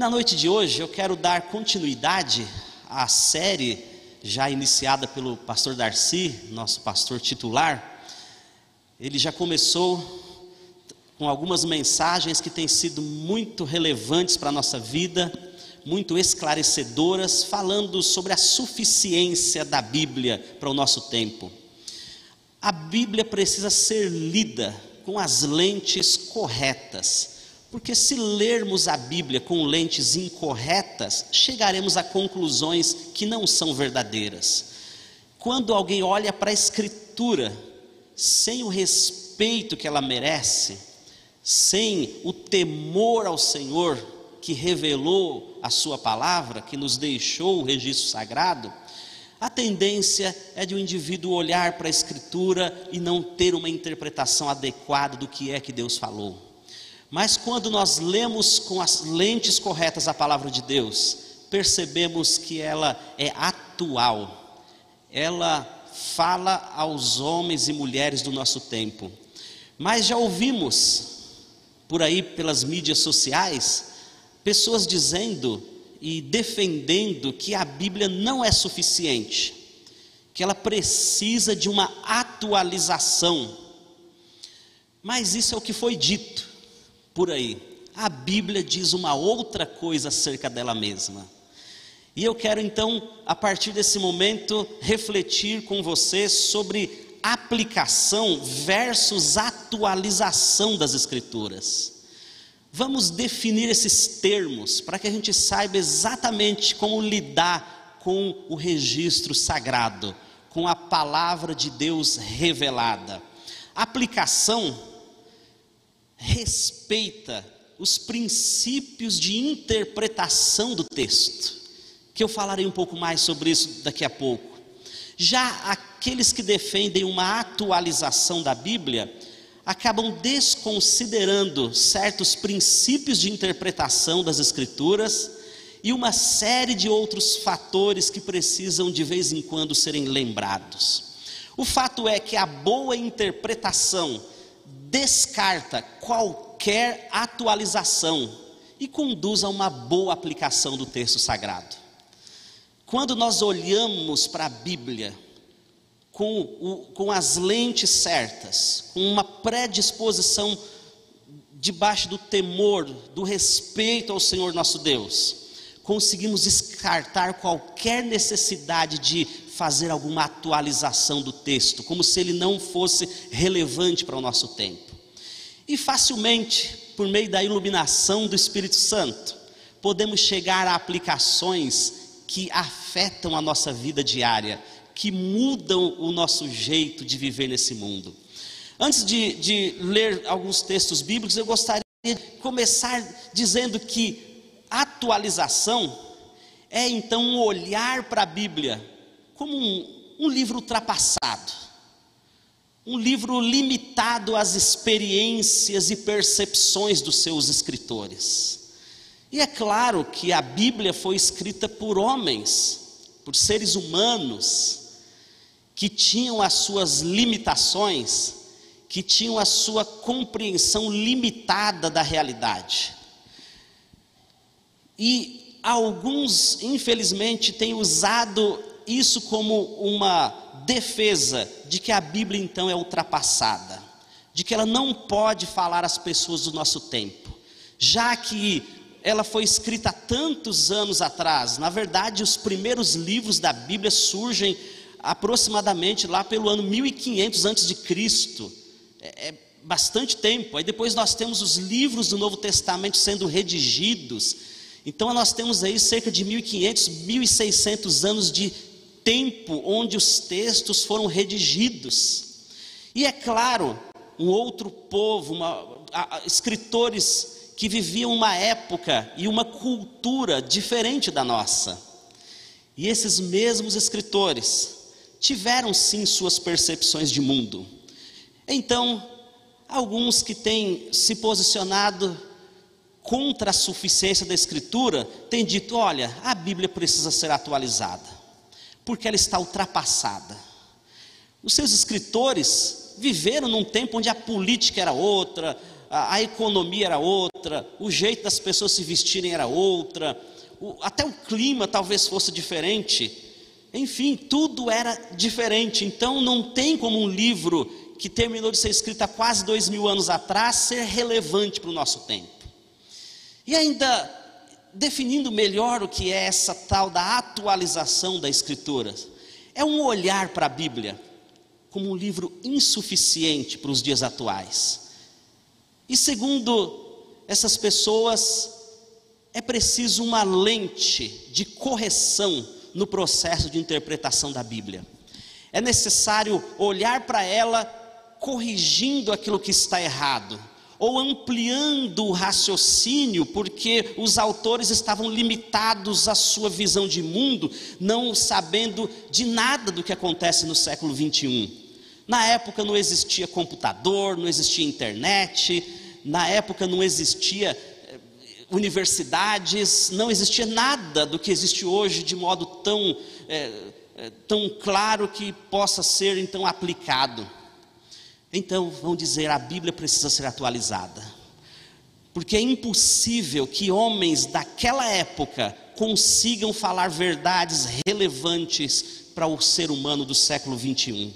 Na noite de hoje eu quero dar continuidade à série já iniciada pelo pastor Darcy, nosso pastor titular. Ele já começou com algumas mensagens que têm sido muito relevantes para a nossa vida, muito esclarecedoras, falando sobre a suficiência da Bíblia para o nosso tempo. A Bíblia precisa ser lida com as lentes corretas, porque se lermos a Bíblia com lentes incorretas, chegaremos a conclusões que não são verdadeiras. Quando alguém olha para a Escritura sem o respeito que ela merece, sem o temor ao Senhor que revelou a Sua palavra, que nos deixou o registro sagrado, a tendência é de o um indivíduo olhar para a Escritura e não ter uma interpretação adequada do que é que Deus falou. Mas quando nós lemos com as lentes corretas a palavra de Deus, percebemos que ela é atual, ela fala aos homens e mulheres do nosso tempo. Mas já ouvimos por aí pelas mídias sociais, pessoas dizendo e defendendo que a Bíblia não é suficiente, que ela precisa de uma atualização. Mas isso é o que foi dito por aí. A Bíblia diz uma outra coisa acerca dela mesma. E eu quero então, a partir desse momento, refletir com você sobre aplicação versus atualização das Escrituras. Vamos definir esses termos para que a gente saiba exatamente como lidar com o registro sagrado, com a palavra de Deus revelada. aplicação respeita os princípios de interpretação do texto, que eu falarei um pouco mais sobre isso daqui a pouco. Já aqueles que defendem uma atualização da Bíblia acabam desconsiderando certos princípios de interpretação das Escrituras e uma série de outros fatores que precisam de vez em quando serem lembrados. O fato é que a boa interpretação descarta qualquer atualização e conduz a uma boa aplicação do texto sagrado. Quando nós olhamos para a Bíblia com, o, com as lentes certas, com uma predisposição debaixo do temor, do respeito ao Senhor nosso Deus, conseguimos descartar qualquer necessidade de fazer alguma atualização do texto, como se ele não fosse relevante para o nosso tempo. E facilmente, por meio da iluminação do Espírito Santo, podemos chegar a aplicações que afetam a nossa vida diária, que mudam o nosso jeito de viver nesse mundo. Antes de, de ler alguns textos bíblicos, eu gostaria de começar dizendo que atualização é então um olhar para a Bíblia como um, um livro ultrapassado, um livro limitado às experiências e percepções dos seus escritores. E é claro que a Bíblia foi escrita por homens, por seres humanos, que tinham as suas limitações, que tinham a sua compreensão limitada da realidade. E alguns, infelizmente, têm usado isso como uma defesa de que a Bíblia então é ultrapassada, de que ela não pode falar às pessoas do nosso tempo, já que ela foi escrita há tantos anos atrás. Na verdade, os primeiros livros da Bíblia surgem aproximadamente lá pelo ano 1500 antes de Cristo. É, é bastante tempo. Aí depois nós temos os livros do Novo Testamento sendo redigidos. Então nós temos aí cerca de 1500, 1600 anos de tempo onde os textos foram redigidos. E é claro, um outro povo, uma, a, a, escritores que viviam uma época e uma cultura diferente da nossa. E esses mesmos escritores tiveram sim suas percepções de mundo. Então, alguns que têm se posicionado contra a suficiência da Escritura têm dito: olha, a Bíblia precisa ser atualizada, porque ela está ultrapassada. Os seus escritores viveram num tempo onde a política era outra, a, a economia era outra, o jeito das pessoas se vestirem era outra, o, até o clima talvez fosse diferente. Enfim, tudo era diferente. Então, não tem como um livro que terminou de ser escrito há quase dois mil anos atrás ser relevante para o nosso tempo. E ainda definindo melhor o que é essa tal da atualização da Escritura, é um olhar para a Bíblia como um livro insuficiente para os dias atuais. E segundo essas pessoas, é preciso uma lente de correção no processo de interpretação da Bíblia. É necessário olhar para ela corrigindo aquilo que está errado, ou ampliando o raciocínio, porque os autores estavam limitados à sua visão de mundo, não sabendo de nada do que acontece no século 21. Na época não existia computador, não existia internet, na época não existia eh, universidades, não existia nada do que existe hoje de modo tão, é, tão claro que possa ser então aplicado. Então, vão dizer, a Bíblia precisa ser atualizada. Porque é impossível que homens daquela época consigam falar verdades relevantes para o ser humano do século 21.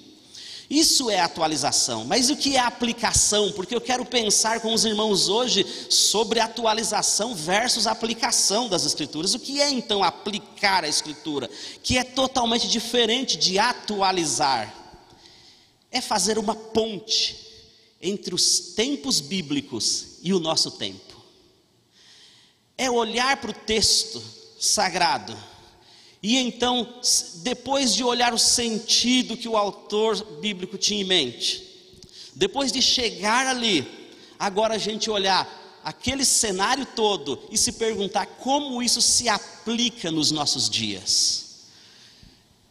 Isso é atualização, mas o que é aplicação? Porque eu quero pensar com os irmãos hoje sobre atualização versus aplicação das Escrituras. O que é então aplicar a Escritura? Que é totalmente diferente de atualizar. É fazer uma ponte entre os tempos bíblicos e o nosso tempo. É olhar para o texto sagrado e então, depois de olhar o sentido que o autor bíblico tinha em mente, depois de chegar ali, agora a gente olhar aquele cenário todo e se perguntar como isso se aplica nos nossos dias.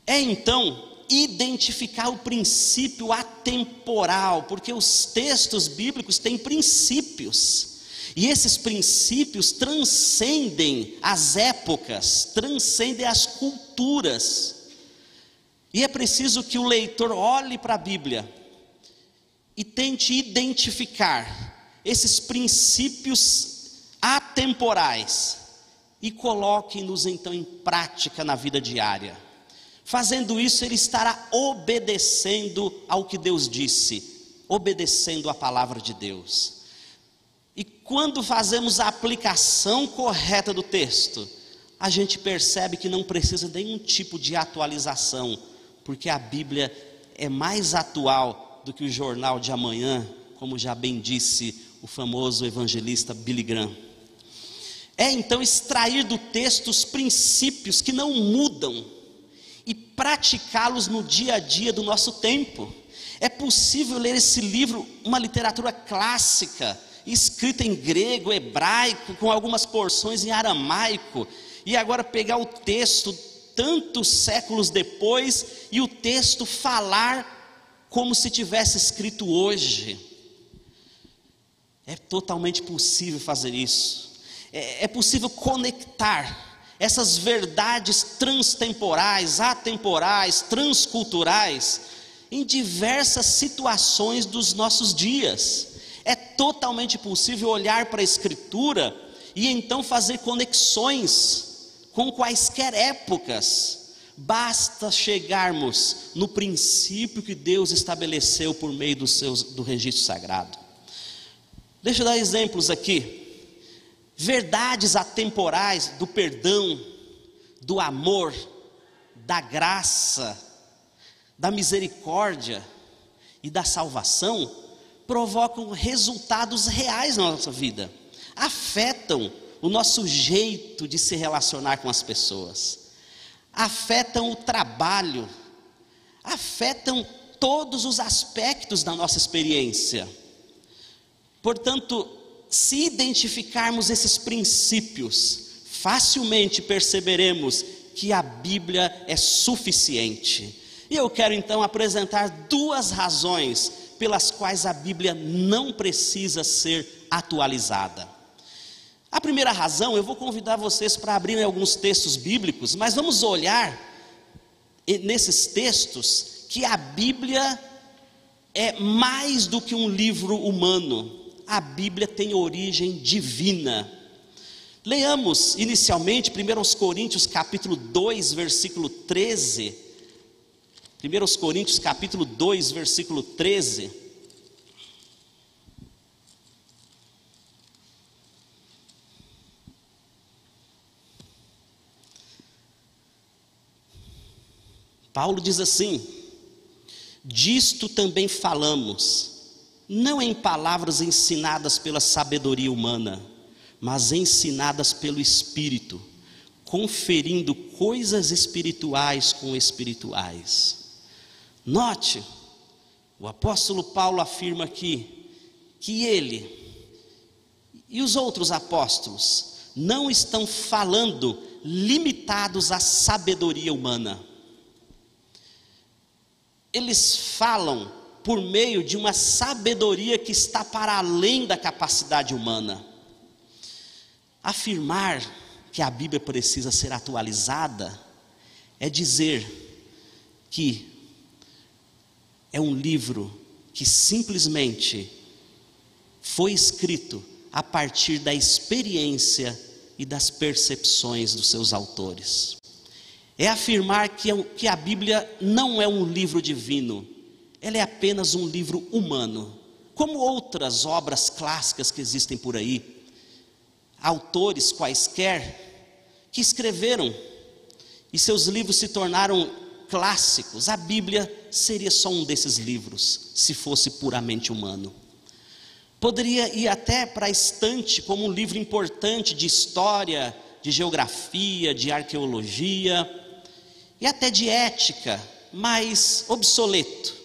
É então identificar o princípio atemporal, porque os textos bíblicos têm princípios. E esses princípios transcendem as épocas, transcendem as culturas. E é preciso que o leitor olhe para a Bíblia e tente identificar esses princípios atemporais e coloque-nos então em prática na vida diária. Fazendo isso, ele estará obedecendo ao que Deus disse, obedecendo a palavra de Deus. E quando fazemos a aplicação correta do texto, a gente percebe que não precisa de nenhum tipo de atualização, porque a Bíblia é mais atual do que o jornal de amanhã, como já bem disse o famoso evangelista Billy Graham. É então extrair do texto os princípios que não mudam praticá-los no dia a dia do nosso tempo. É possível ler esse livro, uma literatura clássica, escrita em grego, hebraico, com algumas porções em aramaico, e agora pegar o texto tantos séculos depois e o texto falar como se tivesse escrito hoje. É totalmente possível fazer isso. É, é possível conectar essas verdades transtemporais, atemporais, transculturais em diversas situações dos nossos dias. É totalmente possível olhar para a Escritura e então fazer conexões com quaisquer épocas. Basta chegarmos no princípio que Deus estabeleceu por meio do, seus, do registro sagrado. Deixa eu dar exemplos aqui. Verdades atemporais do perdão, do amor, da graça, da misericórdia e da salvação provocam resultados reais na nossa vida, afetam o nosso jeito de se relacionar com as pessoas, afetam o trabalho, afetam todos os aspectos da nossa experiência. Portanto, se identificarmos esses princípios, facilmente perceberemos que a Bíblia é suficiente. E eu quero então apresentar duas razões pelas quais a Bíblia não precisa ser atualizada. A primeira razão, eu vou convidar vocês para abrirem alguns textos bíblicos, mas vamos olhar nesses textos que a Bíblia é mais do que um livro humano, a Bíblia tem origem divina. Leamos inicialmente 1 Coríntios capítulo 2, versículo 13. 1 Coríntios capítulo 2, versículo 13. Paulo diz assim: Disto também falamos não em palavras ensinadas pela sabedoria humana, mas ensinadas pelo Espírito, conferindo coisas espirituais com espirituais. Note, o apóstolo Paulo afirma aqui que ele e os outros apóstolos não estão falando limitados à sabedoria humana. Eles falam por meio de uma sabedoria que está para além da capacidade humana. Afirmar que a Bíblia precisa ser atualizada é dizer que é um livro que simplesmente foi escrito a partir da experiência e das percepções dos seus autores. É afirmar que, é a Bíblia não é um livro divino, ela é apenas um livro humano, como outras obras clássicas que existem por aí, autores quaisquer que escreveram e seus livros se tornaram clássicos. A Bíblia seria só um desses livros, se fosse puramente humano. Poderia ir até para a estante como um livro importante de história, de geografia, de arqueologia e até de ética, mas obsoleto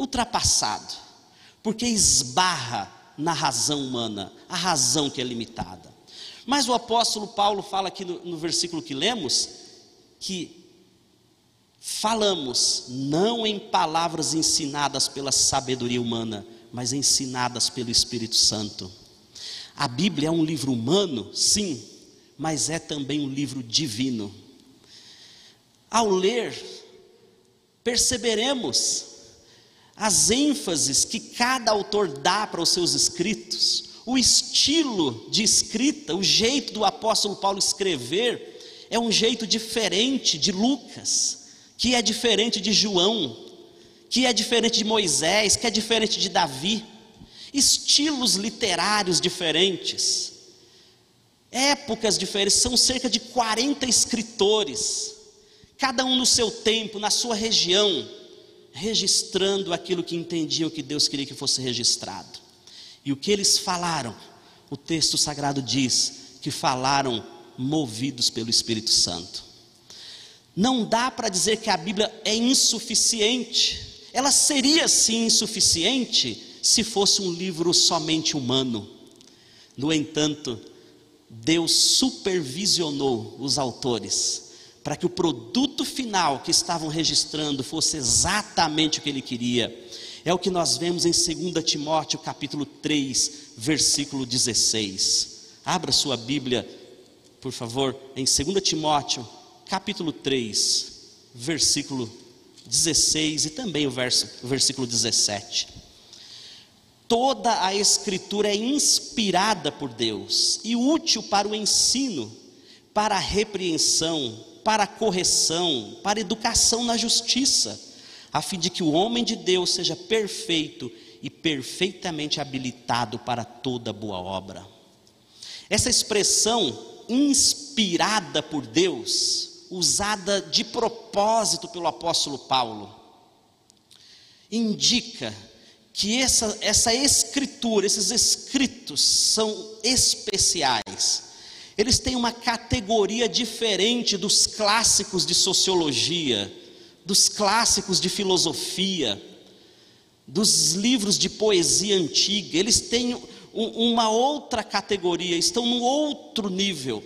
ultrapassado, porque esbarra na razão humana, a razão que é limitada. Mas o apóstolo Paulo fala aqui no, no versículo que lemos, que falamos não em palavras ensinadas pela sabedoria humana, mas ensinadas pelo Espírito Santo. A Bíblia é um livro humano, sim, mas é também um livro divino. Ao ler, perceberemos as ênfases que cada autor dá para os seus escritos, o estilo de escrita, o jeito do apóstolo Paulo escrever, é um jeito diferente de Lucas, que é diferente de João, que é diferente de Moisés, que é diferente de Davi. Estilos literários diferentes, épocas diferentes, são cerca de 40 escritores, cada um no seu tempo, na sua região registrando aquilo que entendiam que Deus queria que fosse registrado. E o que eles falaram, o texto sagrado diz que falaram movidos pelo Espírito Santo. Não dá para dizer que a Bíblia é insuficiente. Ela seria sim insuficiente se fosse um livro somente humano. No entanto, Deus supervisionou os autores para que o produto final que estavam registrando fosse exatamente o que ele queria. É o que nós vemos em 2 Timóteo capítulo 3, versículo 16. Abra sua Bíblia, por favor, em 2 Timóteo capítulo 3, versículo 16 e também o, verso, o versículo 17. Toda a Escritura é inspirada por Deus e útil para o ensino, para a repreensão, para correção, para educação na justiça, a fim de que o homem de Deus seja perfeito e perfeitamente habilitado para toda boa obra. Essa expressão inspirada por Deus, usada de propósito pelo apóstolo Paulo, indica que essa, essa escritura, esses escritos são especiais eles têm uma categoria diferente dos clássicos de sociologia, dos clássicos de filosofia, dos livros de poesia antiga. Eles têm uma outra categoria, estão num outro nível,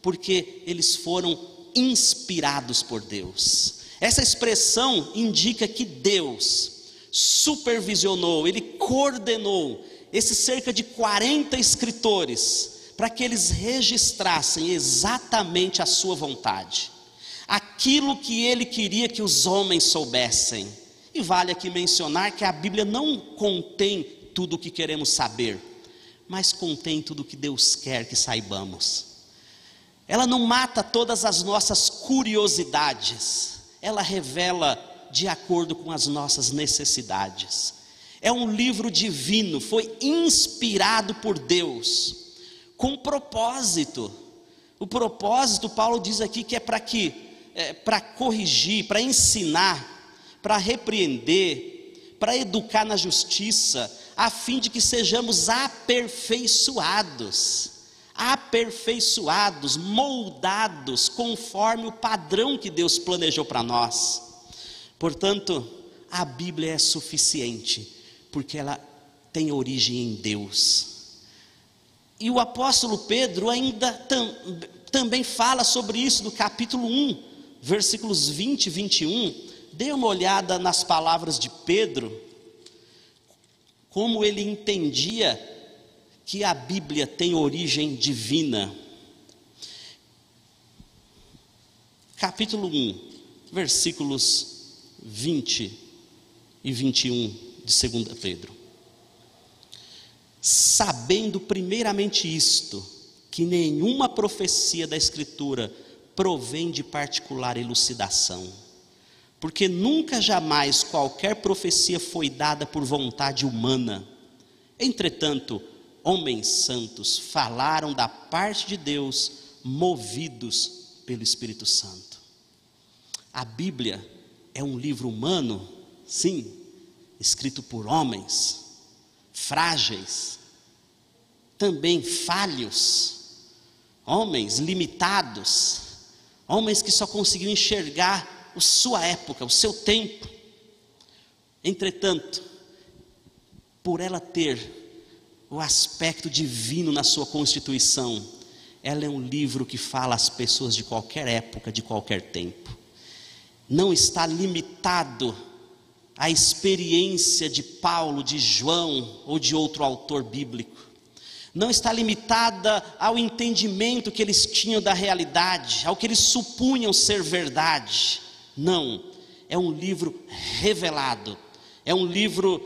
porque eles foram inspirados por Deus. Essa expressão indica que Deus supervisionou, ele coordenou esses cerca de 40 escritores para que eles registrassem exatamente a sua vontade, aquilo que ele queria que os homens soubessem. E vale aqui mencionar que a Bíblia não contém tudo o que queremos saber, mas contém tudo o que Deus quer que saibamos. Ela não mata todas as nossas curiosidades, ela revela de acordo com as nossas necessidades. É um livro divino, foi inspirado por Deus, com propósito. O propósito, Paulo diz aqui que é para que, é, para corrigir, para ensinar, para repreender, para educar na justiça, a fim de que sejamos aperfeiçoados aperfeiçoados, moldados conforme o padrão que Deus planejou para nós. Portanto, a Bíblia é suficiente, porque ela tem origem em Deus. E o apóstolo Pedro ainda tam, também fala sobre isso no capítulo 1, versículos 20 e 21. Dê uma olhada nas palavras de Pedro, como ele entendia que a Bíblia tem origem divina. Capítulo 1, versículos 20 e 21 de 2 Pedro. Sabendo primeiramente isto, que nenhuma profecia da Escritura provém de particular elucidação, porque nunca jamais qualquer profecia foi dada por vontade humana. Entretanto, homens santos falaram da parte de Deus, movidos pelo Espírito Santo. A Bíblia é um livro humano, sim, escrito por homens, frágeis, também falhos, homens limitados, homens que só conseguiam enxergar a sua época, o seu tempo. Entretanto, por ela ter o aspecto divino na sua constituição. Ela é um livro que fala às pessoas de qualquer época, de qualquer tempo. Não está limitado à experiência de Paulo, de João ou de outro autor bíblico. Não está limitada ao entendimento que eles tinham da realidade, ao que eles supunham ser verdade. Não, é um livro revelado, é um livro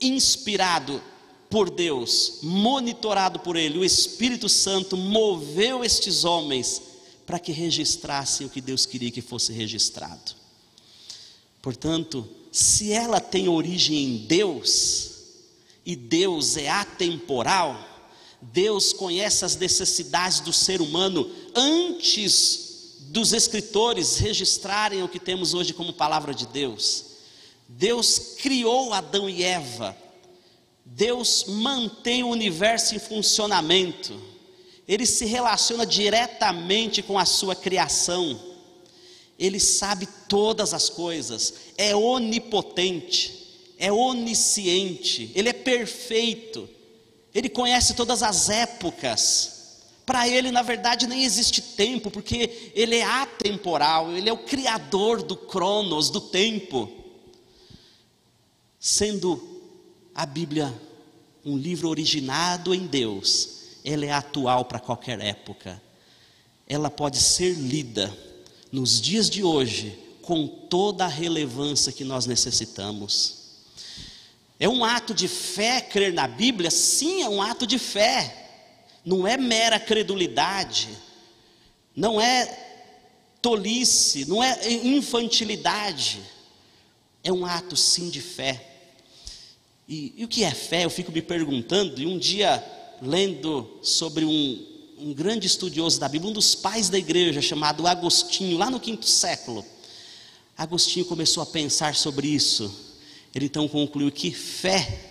inspirado por Deus, monitorado por Ele, o Espírito Santo moveu estes homens para que registrassem o que Deus queria que fosse registrado. Portanto, se ela tem origem em Deus, e Deus é atemporal, Deus conhece as necessidades do ser humano antes dos escritores registrarem o que temos hoje como palavra de Deus. Deus criou Adão e Eva. Deus mantém o universo em funcionamento, ele se relaciona diretamente com a sua criação, ele sabe todas as coisas, é onipotente, é onisciente, ele é perfeito, ele conhece todas as épocas. Para ele, na verdade, nem existe tempo, porque ele é atemporal, ele é o criador do cronos, do tempo. Sendo a Bíblia, um livro originado em Deus, ela é atual para qualquer época. Ela pode ser lida nos dias de hoje com toda a relevância que nós necessitamos. É um ato de fé crer na Bíblia? Sim, é um ato de fé. Não é mera credulidade, não é tolice, não é infantilidade. É um ato sim de fé. E, e, o que é fé? Eu fico me perguntando, e um dia, lendo sobre um, um grande estudioso da Bíblia, um dos pais da igreja, chamado Agostinho, lá no quinto século, Agostinho começou a pensar sobre isso. Ele então concluiu que fé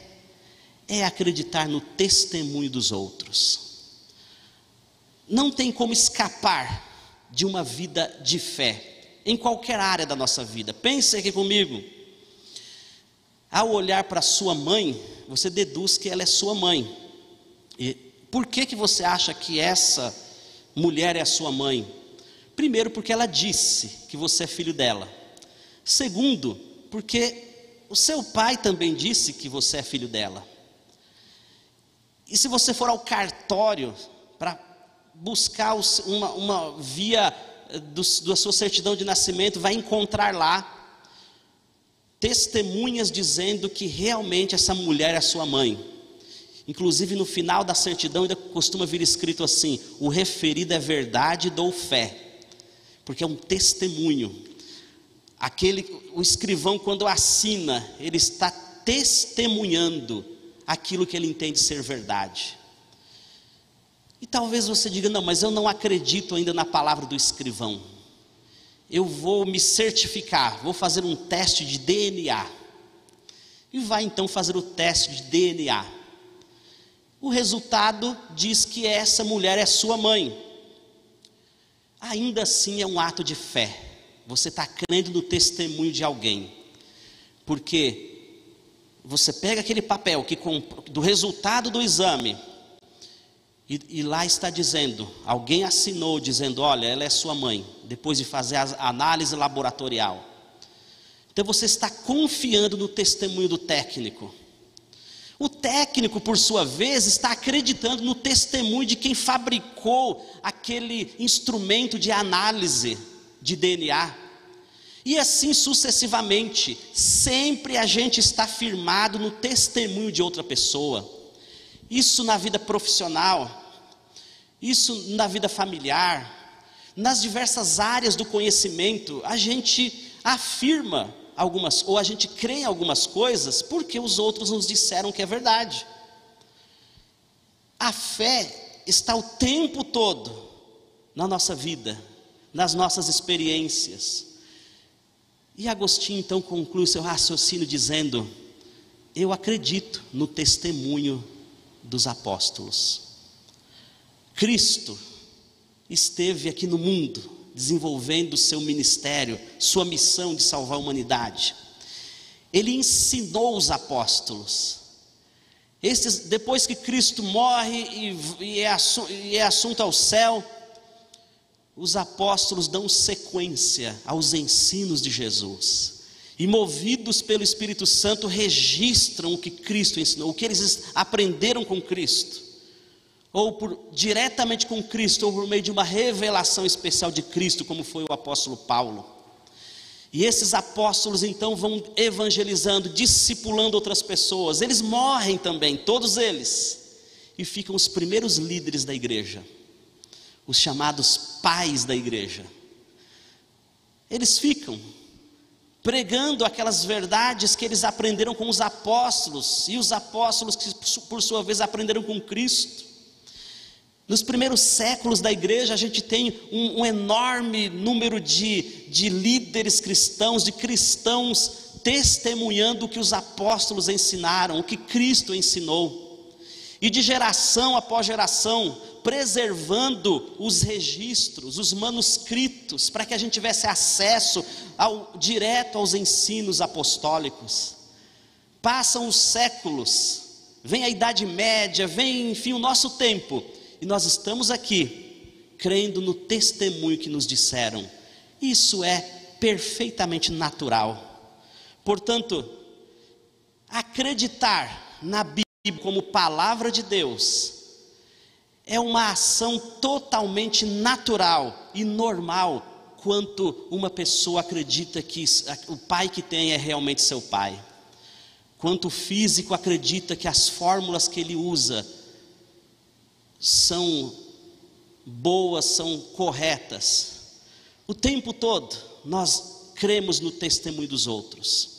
é acreditar no testemunho dos outros. Não tem como escapar de uma vida de fé, em qualquer área da nossa vida. Pense aqui comigo. Ao olhar para sua mãe, você deduz que ela é sua mãe. E por que, que você acha que essa mulher é a sua mãe? Primeiro, porque ela disse que você é filho dela. Segundo, porque o seu pai também disse que você é filho dela. E se você for ao cartório para buscar uma, uma via eh, do, da sua certidão de nascimento, vai encontrar lá testemunhas dizendo que realmente essa mulher é sua mãe. Inclusive no final da certidão ainda costuma vir escrito assim: o referido é verdade, dou fé, porque é um testemunho. Aquele, o escrivão quando assina, ele está testemunhando aquilo que ele entende ser verdade. E talvez você diga: não, mas eu não acredito ainda na palavra do escrivão. Eu vou me certificar, vou fazer um teste de DNA. E vai então fazer o teste de DNA. O resultado diz que essa mulher é sua mãe. Ainda assim é um ato de fé. Você está crendo no testemunho de alguém. Porque você pega aquele papel que do resultado do exame e, e, lá está dizendo, alguém assinou dizendo, olha, ela é sua mãe, depois de fazer a análise laboratorial. Então você está confiando no testemunho do técnico. O técnico, por sua vez, está acreditando no testemunho de quem fabricou aquele instrumento de análise de DNA. E assim sucessivamente, sempre a gente está firmado no testemunho de outra pessoa. Isso na vida profissional, isso na vida familiar, nas diversas áreas do conhecimento, a gente afirma algumas, ou a gente crê em algumas coisas porque os outros nos disseram que é verdade. A fé está o tempo todo na nossa vida, nas nossas experiências. E Agostinho então conclui seu raciocínio dizendo: Eu acredito no testemunho dos apóstolos. Cristo esteve aqui no mundo, desenvolvendo seu ministério, sua missão de salvar a humanidade. Ele ensinou os apóstolos. Depois que Cristo morre e, e, é, e é assunto ao céu, os apóstolos dão sequência aos ensinos de Jesus. E movidos pelo Espírito Santo, registram o que Cristo ensinou, o que eles aprenderam com Cristo. Ou por, diretamente com Cristo, ou por meio de uma revelação especial de Cristo, como foi o apóstolo Paulo. E esses apóstolos então vão evangelizando, discipulando outras pessoas. Eles morrem também, todos eles, e ficam os primeiros líderes da igreja os chamados pais da igreja. Eles ficam pregando aquelas verdades que eles aprenderam com os apóstolos, e os apóstolos que, por sua vez, aprenderam com Cristo. Nos primeiros séculos da igreja, a gente tem um, um enorme número de, de líderes cristãos, de cristãos testemunhando o que os apóstolos ensinaram, o que Cristo ensinou. E de geração após geração, preservando os registros, os manuscritos, para que a gente tivesse acesso ao, direto aos ensinos apostólicos. Passam os séculos, vem a Idade Média, vem, enfim, o nosso tempo, e nós estamos aqui, crendo no testemunho que nos disseram. Isso é perfeitamente natural. Portanto, acreditar na Bíblia como palavra de Deus é uma ação totalmente natural e normal quanto uma pessoa acredita que o pai que tem é realmente seu pai. Quanto o físico acredita que as fórmulas que ele usa são boas, são corretas. O tempo todo nós cremos no testemunho dos outros.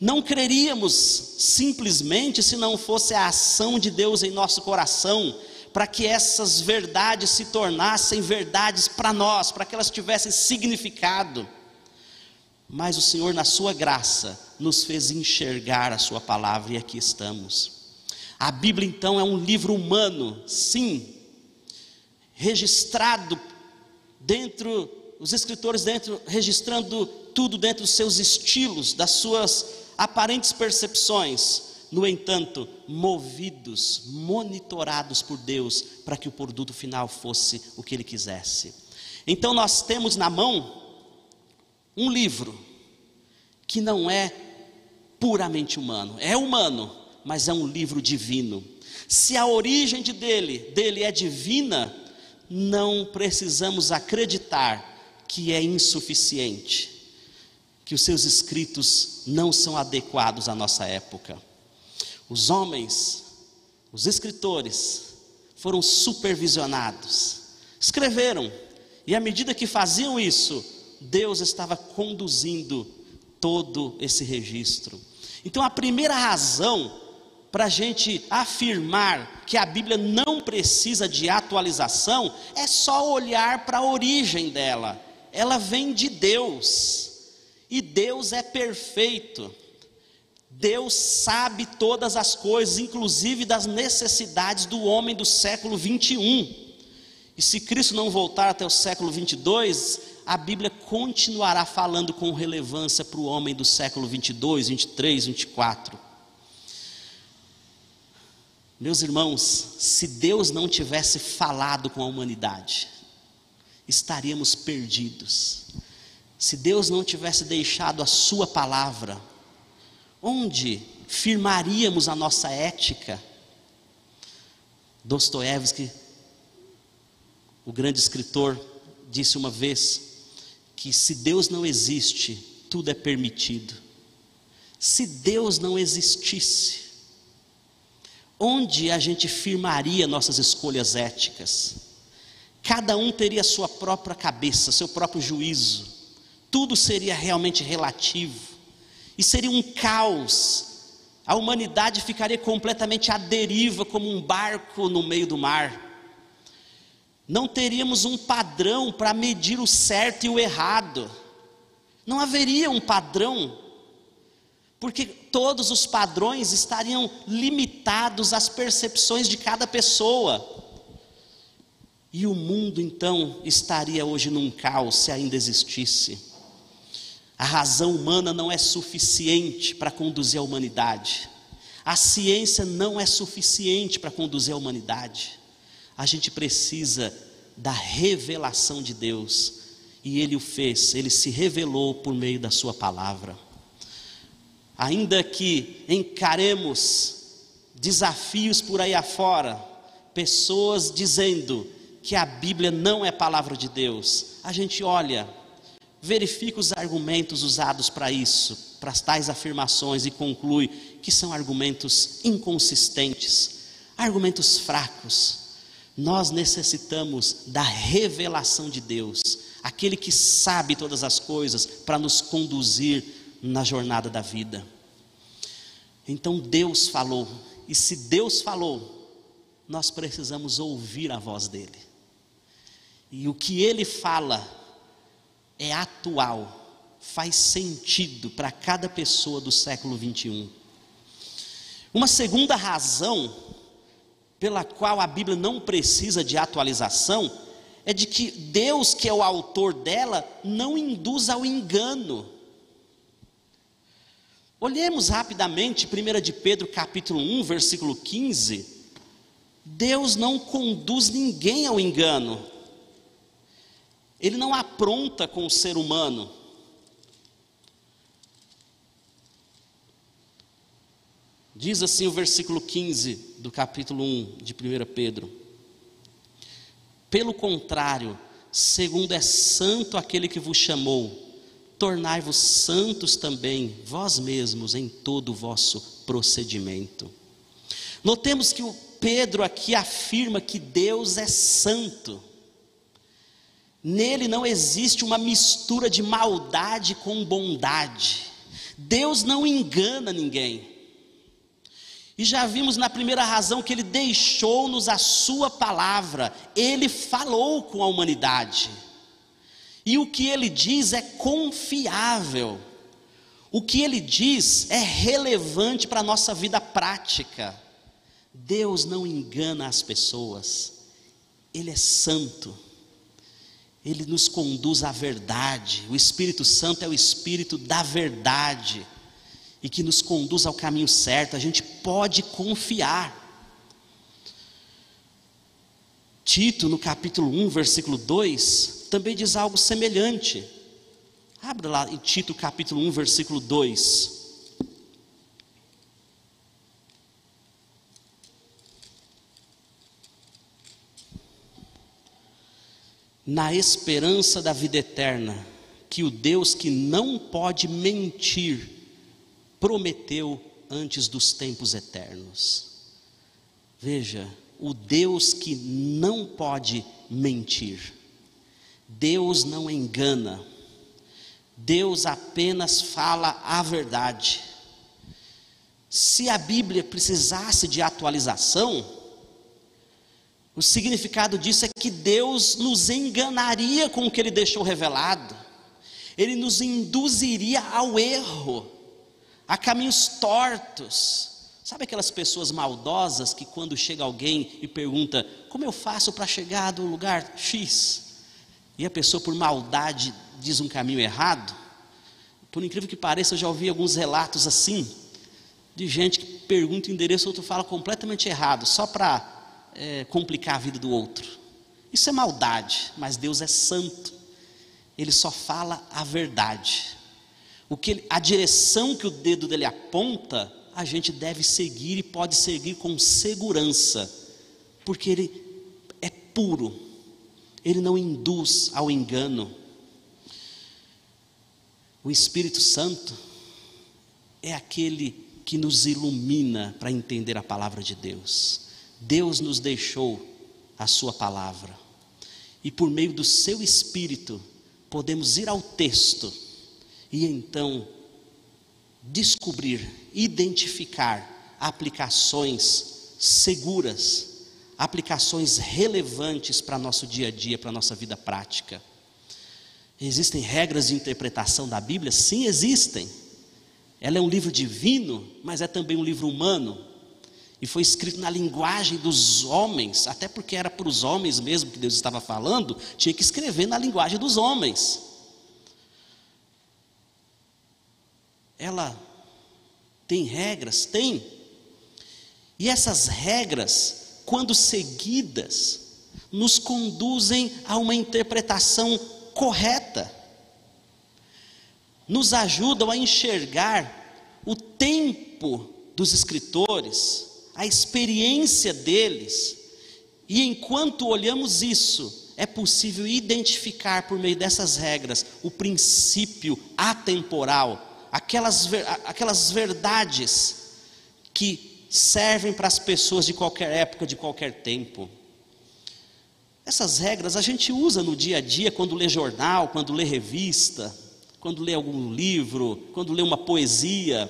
Não creríamos simplesmente se não fosse a ação de Deus em nosso coração para que essas verdades se tornassem verdades para nós, para que elas tivessem significado. Mas o Senhor, na Sua graça, nos fez enxergar a Sua palavra e aqui estamos. A Bíblia, então, é um livro humano, sim, registrado dentro, os escritores dentro, registrando tudo dentro dos seus estilos, das suas aparentes percepções, no entanto, movidos, monitorados por Deus, para que o produto final fosse o que Ele quisesse. Então, nós temos na mão um livro que não é puramente humano, é humano, mas é um livro divino. Se a origem de dele, dele é divina, não precisamos acreditar que é insuficiente, que os seus escritos não são adequados à nossa época. Os homens, os escritores, foram supervisionados, escreveram, e à medida que faziam isso, Deus estava conduzindo todo esse registro. Então, a primeira razão para a gente afirmar que a Bíblia não precisa de atualização é só olhar para a origem dela. Ela vem de Deus, e Deus é perfeito. Deus sabe todas as coisas, inclusive das necessidades do homem do século 21. E se Cristo não voltar até o século 22, a Bíblia continuará falando com relevância para o homem do século 22, 23, 24. Meus irmãos, se Deus não tivesse falado com a humanidade, estaríamos perdidos. Se Deus não tivesse deixado a Sua palavra, onde firmaríamos a nossa ética? Dostoiévski, o grande escritor, disse uma vez que se Deus não existe, tudo é permitido. Se Deus não existisse, onde a gente firmaria nossas escolhas éticas? Cada um teria sua própria cabeça, seu próprio juízo, tudo seria realmente relativo, e seria um caos. A humanidade ficaria completamente à deriva, como um barco no meio do mar. Não teríamos um padrão para medir o certo e o errado. Não haveria um padrão porque todos os padrões estariam limitados às percepções de cada pessoa. E o mundo então estaria hoje num caos se ainda existisse. A razão humana não é suficiente para conduzir a humanidade. A ciência não é suficiente para conduzir a humanidade. A gente precisa da revelação de Deus. E Ele o fez, Ele se revelou por meio da Sua palavra. Ainda que encaremos desafios por aí afora, pessoas dizendo que a Bíblia não é palavra de Deus, a gente olha, verifica os argumentos usados para isso, para tais afirmações e conclui que são argumentos inconsistentes, argumentos fracos. Nós necessitamos da revelação de Deus, aquele que sabe todas as coisas, para nos conduzir na jornada da vida. Então Deus falou, e se Deus falou, nós precisamos ouvir a voz dele. E o que ele fala é atual, faz sentido para cada pessoa do século 21. Uma segunda razão pela qual a Bíblia não precisa de atualização é de que Deus, que é o autor dela, não induz ao engano. Olhemos rapidamente 1 de Pedro capítulo 1, versículo 15. Deus não conduz ninguém ao engano. Ele não apronta com o ser humano. Diz assim o versículo 15 do capítulo 1 de 1 Pedro: Pelo contrário, segundo é santo aquele que vos chamou, tornai-vos santos também, vós mesmos, em todo o vosso procedimento. Notemos que o Pedro aqui afirma que Deus é santo. Nele não existe uma mistura de maldade com bondade. Deus não engana ninguém. E já vimos na primeira razão que ele deixou-nos a sua palavra, ele falou com a humanidade. E o que ele diz é confiável. O que ele diz é relevante para a nossa vida prática. Deus não engana as pessoas, Ele é santo, Ele nos conduz à verdade. O Espírito Santo é o Espírito da verdade. e que nos conduz ao caminho certo, a gente pode confiar. Tito, no capítulo 1, versículo 2, também diz algo semelhante. Abra lá em Tito, capítulo 1, versículo 2. Na esperança da vida eterna, que o Deus que não pode mentir, prometeu antes dos tempos eternos. Veja, o Deus que não pode mentir, Deus não engana, Deus apenas fala a verdade. Se a Bíblia precisasse de atualização, o significado disso é que Deus nos enganaria com o que Ele deixou revelado, Ele nos induziria ao erro há caminhos tortos. Sabe aquelas pessoas maldosas que quando chega alguém e pergunta: "Como eu faço para chegar do lugar X?" E a pessoa por maldade diz um caminho errado? Por incrível que pareça, eu já ouvi alguns relatos assim de gente que pergunta o endereço, outro fala completamente errado, só para é, complicar a vida do outro. Isso é maldade, mas Deus é santo. Ele só fala a verdade. O que ele, a direção que o dedo dele aponta, a gente deve seguir e pode seguir com segurança, porque ele é puro, ele não induz ao engano. O Espírito Santo é aquele que nos ilumina para entender a palavra de Deus. Deus nos deixou a Sua palavra, e por meio do Seu Espírito, podemos ir ao texto e então descobrir, identificar aplicações seguras, aplicações relevantes para nosso dia a dia, para nossa vida prática. Existem regras de interpretação da Bíblia? Sim, existem. Ela é um livro divino, mas é também um livro humano. E foi escrito na linguagem dos homens, até porque era para os homens mesmo que Deus estava falando, tinha que escrever na linguagem dos homens. ela tem regras? Tem. E essas regras, quando seguidas, nos conduzem a uma interpretação correta, nos ajudam a enxergar o tempo dos escritores, a experiência deles, e enquanto olhamos isso, é possível identificar por meio dessas regras o princípio atemporal aquelas, aquelas verdades que servem para as pessoas de qualquer época, de qualquer tempo. Essas regras a gente usa no dia a dia quando lê jornal, quando lê revista, quando lê algum livro, quando lê uma poesia.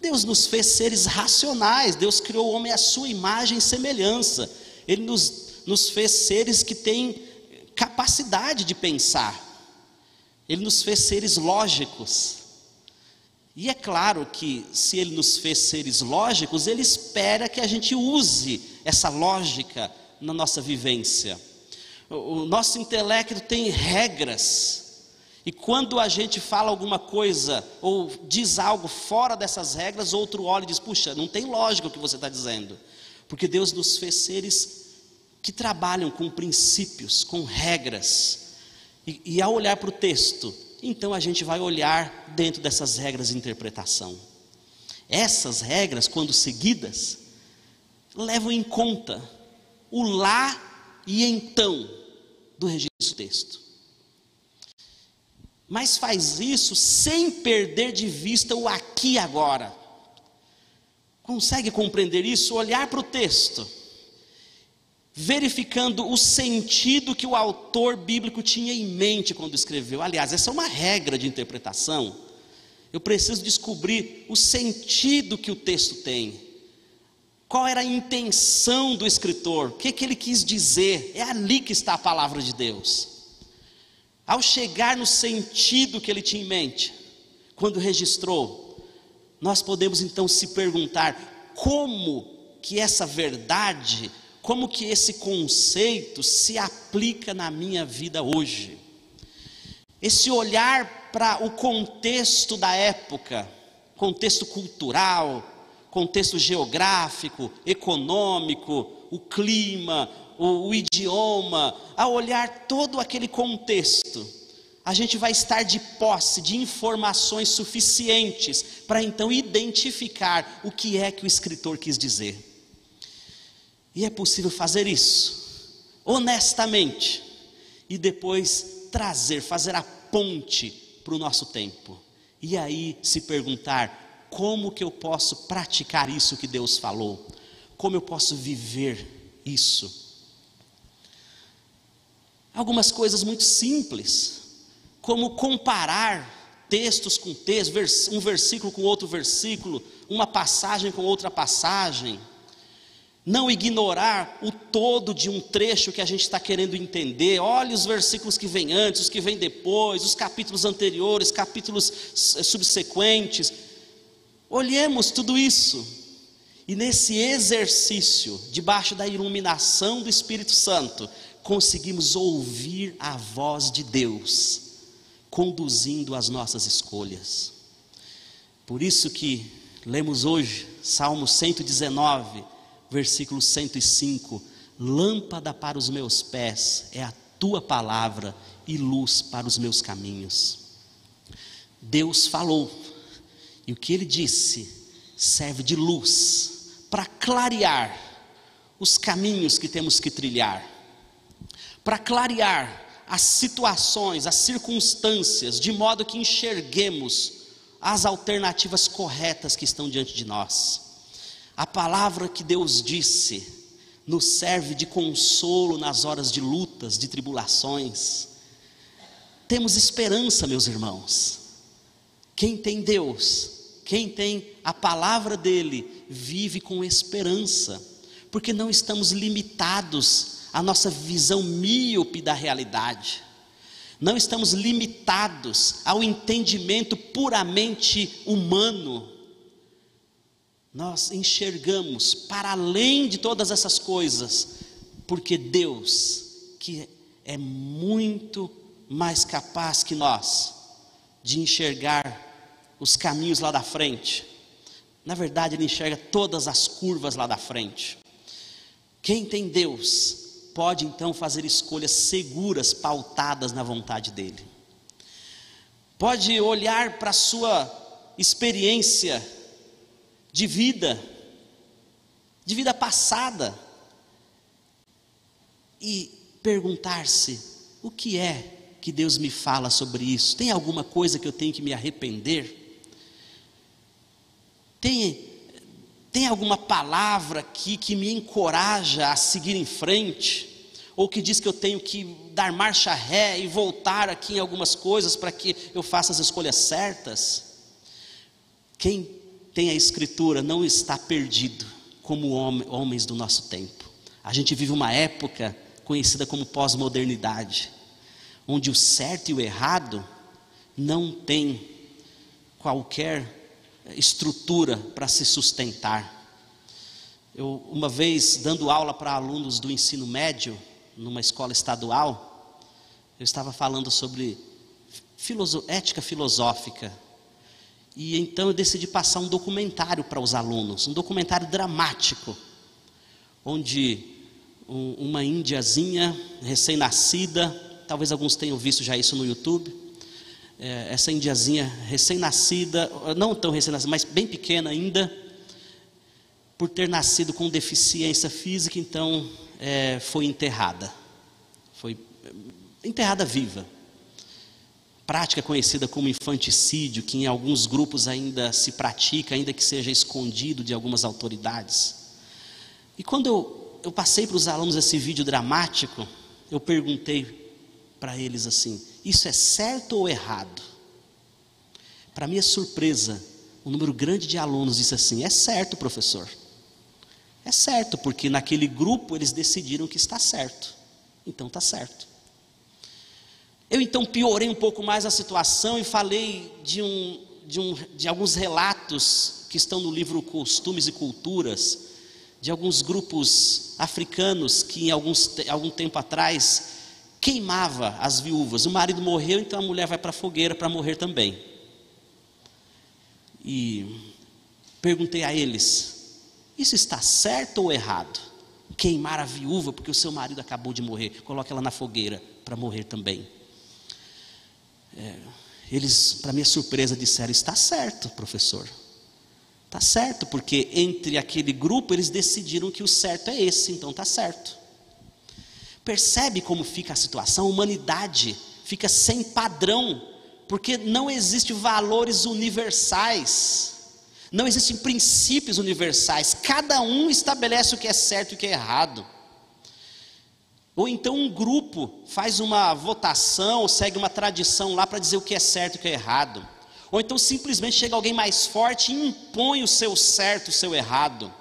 Deus nos fez seres racionais, Deus criou o homem à sua imagem e semelhança. Ele nos, nos fez seres que têm capacidade de pensar. Ele nos fez seres lógicos. E é claro que, se Ele nos fez seres lógicos, Ele espera que a gente use essa lógica na nossa vivência. O nosso intelecto tem regras, e quando a gente fala alguma coisa ou diz algo fora dessas regras, outro olha e diz: puxa, não tem lógica o que você está dizendo, porque Deus nos fez seres que trabalham com princípios, com regras, e, e ao olhar para o texto, então a gente vai olhar dentro dessas regras de interpretação. Essas regras, quando seguidas, levam em conta o lá e então do registro do texto. Mas faz isso sem perder de vista o aqui e agora. Consegue compreender isso? Olhar para o texto verificando o sentido que o autor bíblico tinha em mente quando escreveu. Aliás, essa é uma regra de interpretação. Eu preciso descobrir o sentido que o texto tem. Qual era a intenção do escritor? O que, que ele quis dizer? É ali que está a palavra de Deus. Ao chegar no sentido que ele tinha em mente, quando registrou, nós podemos então se perguntar como que essa verdade como que esse conceito se aplica na minha vida hoje. Esse olhar para o contexto da época, contexto cultural, contexto geográfico, econômico, o clima, o, o idioma, a olhar todo aquele contexto, a gente vai estar de posse de informações suficientes para então identificar o que é que o escritor quis dizer. E é possível fazer isso, honestamente, e depois trazer, fazer a ponte para o nosso tempo. E aí se perguntar: como que eu posso praticar isso que Deus falou? Como eu posso viver isso? Algumas coisas muito simples, como comparar textos com textos, um versículo com outro versículo, uma passagem com outra passagem. Não ignorar o todo de um trecho que a gente está querendo entender. Olhe os versículos que vêm antes, os que vêm depois, os capítulos anteriores, capítulos subsequentes. Olhemos tudo isso. E nesse exercício, debaixo da iluminação do Espírito Santo, conseguimos ouvir a voz de Deus conduzindo as nossas escolhas. Por isso que lemos hoje Salmo 119, versículo 105: Lâmpada para os meus pés é a tua palavra e luz para os meus caminhos. Deus falou, e o que ele disse serve de luz para clarear os caminhos que temos que trilhar para clarear as situações, as circunstâncias, de modo que enxerguemos as alternativas corretas que estão diante de nós. A palavra que Deus disse nos serve de consolo nas horas de lutas, de tribulações. Temos esperança, meus irmãos. Quem tem Deus, quem tem a palavra dele, vive com esperança, porque não estamos limitados a nossa visão míope da realidade. Não estamos limitados ao entendimento puramente humano. Nós enxergamos para além de todas essas coisas, porque Deus, que é muito mais capaz que nós de enxergar os caminhos lá da frente, na verdade, Ele enxerga todas as curvas lá da frente. Quem tem Deus pode então fazer escolhas seguras, pautadas na vontade dEle. Pode olhar para a sua experiência de vida, de vida passada, e perguntar-se: o que é que Deus me fala sobre isso? Tem alguma coisa que eu tenho que me arrepender? Tem tem alguma palavra aqui que me encoraja a seguir em frente? Ou que diz que eu tenho que dar marcha ré e voltar aqui em algumas coisas para que eu faça as escolhas certas? Quem tem a Escritura não está perdido como homens do nosso tempo. A gente vive uma época conhecida como pós-modernidade, onde o certo e o errado não tem qualquer estrutura para se sustentar. Eu, uma vez, dando aula para alunos do ensino médio, numa escola estadual, eu estava falando sobre filoso ética filosófica. E então eu decidi passar um documentário para os alunos, um documentário dramático, onde um, uma índiazinha recém-nascida, talvez alguns tenham visto já isso no YouTube, é, essa indiazinha recém-nascida, não tão recém-nascida, mas bem pequena ainda, por ter nascido com deficiência física, então é, foi enterrada. Foi é, enterrada viva. Prática conhecida como infanticídio, que em alguns grupos ainda se pratica, ainda que seja escondido de algumas autoridades. E quando eu, eu passei para os alunos esse vídeo dramático, eu perguntei para eles assim: isso é certo ou errado? Para minha surpresa, um número grande de alunos disse assim: é certo, professor. É certo, porque naquele grupo eles decidiram que está certo. Então está certo. Eu então piorei um pouco mais a situação e falei de, um, de, um, de alguns relatos que estão no livro Costumes e Culturas, de alguns grupos africanos que em alguns, algum tempo atrás queimava as viúvas. O marido morreu, então a mulher vai para a fogueira para morrer também. e perguntei a eles: isso está certo ou errado? Queimar a viúva porque o seu marido acabou de morrer, coloque ela na fogueira para morrer também. É, eles, para minha surpresa, disseram: está certo, professor. Está certo, porque entre aquele grupo eles decidiram que o certo é esse, então está certo. Percebe como fica a situação? A humanidade fica sem padrão, porque não existem valores universais, não existem princípios universais, cada um estabelece o que é certo e o que é errado. Ou então um grupo faz uma votação, segue uma tradição lá para dizer o que é certo e o que é errado. Ou então simplesmente chega alguém mais forte e impõe o seu certo, o seu errado.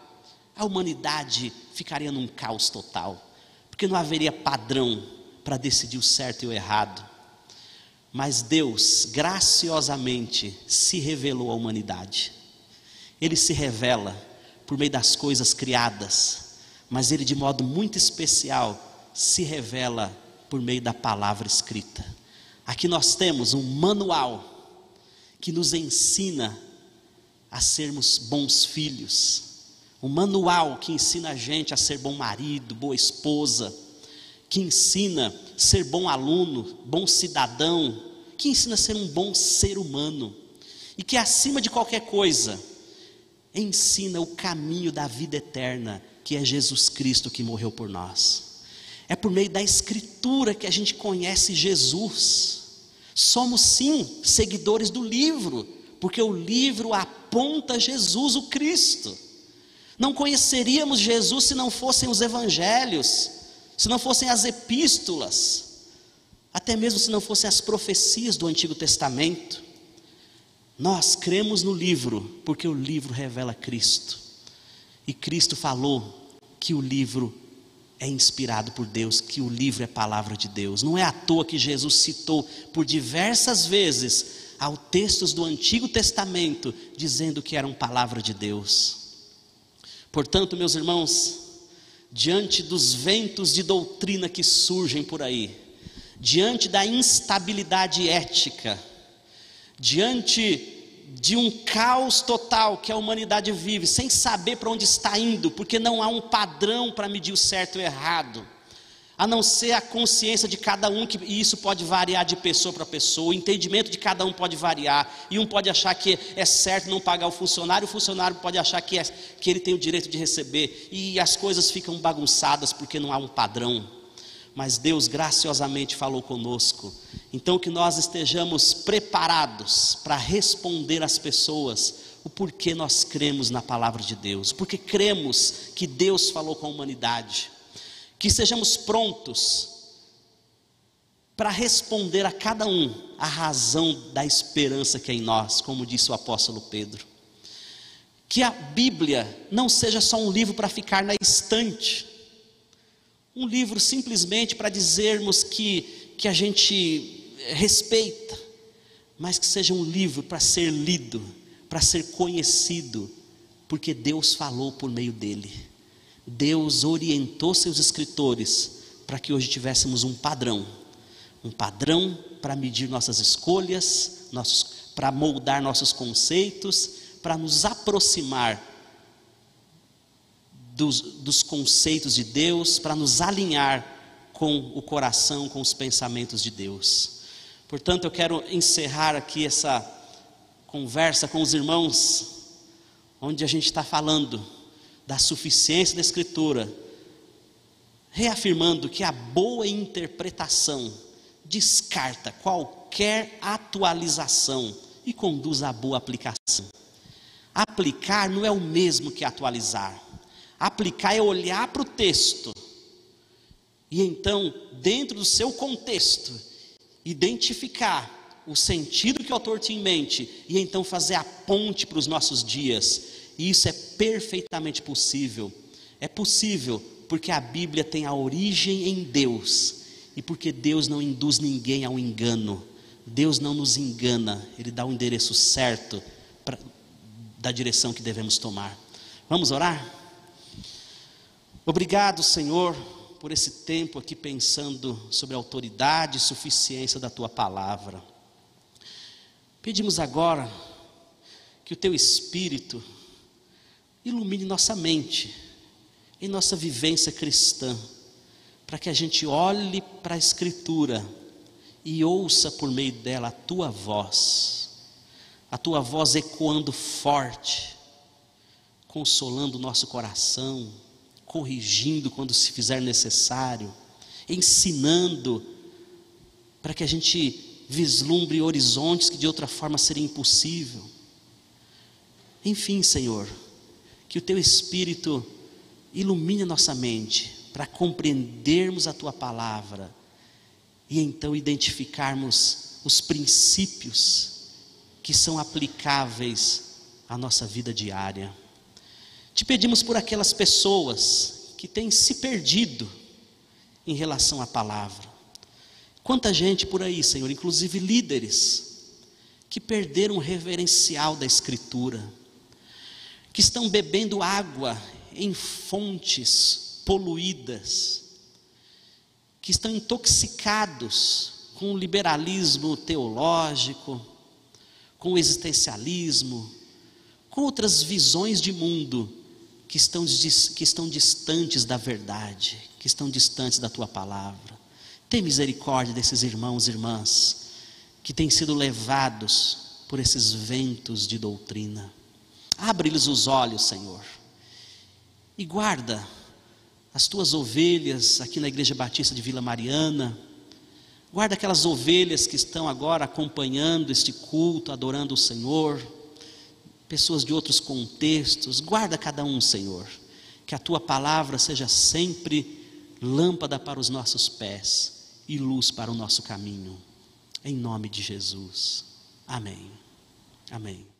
A humanidade ficaria num caos total, porque não haveria padrão para decidir o certo e o errado. Mas Deus graciosamente se revelou à humanidade. Ele se revela por meio das coisas criadas, mas ele de modo muito especial se revela por meio da palavra escrita. Aqui nós temos um manual que nos ensina a sermos bons filhos, um manual que ensina a gente a ser bom marido, boa esposa, que ensina a ser bom aluno, bom cidadão, que ensina a ser um bom ser humano, e que acima de qualquer coisa, ensina o caminho da vida eterna, que é Jesus Cristo que morreu por nós. É por meio da Escritura que a gente conhece Jesus. Somos sim seguidores do livro, porque o livro aponta Jesus, o Cristo. Não conheceríamos Jesus se não fossem os evangelhos, se não fossem as epístolas, até mesmo se não fossem as profecias do Antigo Testamento. Nós cremos no livro, porque o livro revela Cristo. E Cristo falou que o livro é inspirado por Deus, que o livro é palavra de Deus. Não é à toa que Jesus citou por diversas vezes ao textos do Antigo Testamento dizendo que eram palavra de Deus. Portanto, meus irmãos, diante dos ventos de doutrina que surgem por aí, diante da instabilidade ética, diante de um caos total que a humanidade vive, sem saber para onde está indo, porque não há um padrão para medir o certo e o errado, a não ser a consciência de cada um, que, e isso pode variar de pessoa para pessoa, o entendimento de cada um pode variar, e um pode achar que é certo não pagar o funcionário, o funcionário pode achar que, é, que ele tem o direito de receber, e as coisas ficam bagunçadas porque não há um padrão mas Deus graciosamente falou conosco. Então, que nós estejamos preparados para responder às pessoas o porquê nós cremos na palavra de Deus, porque cremos que Deus falou com a humanidade, que sejamos prontos para responder a cada um a razão da esperança que é em nós, como disse o apóstolo Pedro. Que a Bíblia não seja só um livro para ficar na estante, um livro simplesmente para dizermos que, que a gente respeita, mas que seja um livro para ser lido, para ser conhecido, porque Deus falou por meio dele. Deus orientou seus escritores para que hoje tivéssemos um padrão, um padrão para medir nossas escolhas, nossos, para moldar nossos conceitos, para nos aproximar dos, dos conceitos de Deus, para nos alinhar com o coração, com os pensamentos de Deus. Portanto, eu quero encerrar aqui essa conversa com os irmãos, onde a gente está falando da suficiência da Escritura, reafirmando que a boa interpretação descarta qualquer atualização e conduz à boa aplicação. Aplicar não é o mesmo que atualizar. Aplicar é olhar para o texto e então, dentro do seu contexto, identificar o sentido que o autor tinha em mente e então fazer a ponte para os nossos dias. E isso é perfeitamente possível. É possível porque a Bíblia tem a origem em Deus e porque Deus não induz ninguém ao engano. Deus não nos engana, Ele dá o endereço certo pra, da direção que devemos tomar. Vamos orar? Obrigado, Senhor, por esse tempo aqui pensando sobre a autoridade e suficiência da tua palavra. Pedimos agora que o teu espírito ilumine nossa mente, em nossa vivência cristã, para que a gente olhe para a Escritura e ouça por meio dela a tua voz, a tua voz ecoando forte, consolando o nosso coração, corrigindo quando se fizer necessário, ensinando, para que a gente vislumbre horizontes que de outra forma seria impossível. Enfim, Senhor, que o Teu Espírito ilumine a nossa mente para compreendermos a Tua palavra e então identificarmos os princípios que são aplicáveis à nossa vida diária. Te pedimos por aquelas pessoas que têm se perdido em relação à palavra. Quanta gente por aí, Senhor, inclusive líderes, que perderam o reverencial da Escritura, que estão bebendo água em fontes poluídas, que estão intoxicados com o liberalismo teológico, com o existencialismo, com outras visões de mundo que estão, que estão distantes da verdade, que estão distantes da tua palavra. Tem misericórdia desses irmãos e irmãs que têm sido levados por esses ventos de doutrina. Abre-lhes os olhos, Senhor, e guarda as tuas ovelhas aqui na Igreja Batista de Vila Mariana. Guarda aquelas ovelhas que estão agora acompanhando este culto, adorando o Senhor, pessoas de outros contextos. Guarda cada um, Senhor, que a tua palavra seja sempre lâmpada para os nossos pés e luz para o nosso caminho. Em nome de Jesus. Amém. Amém.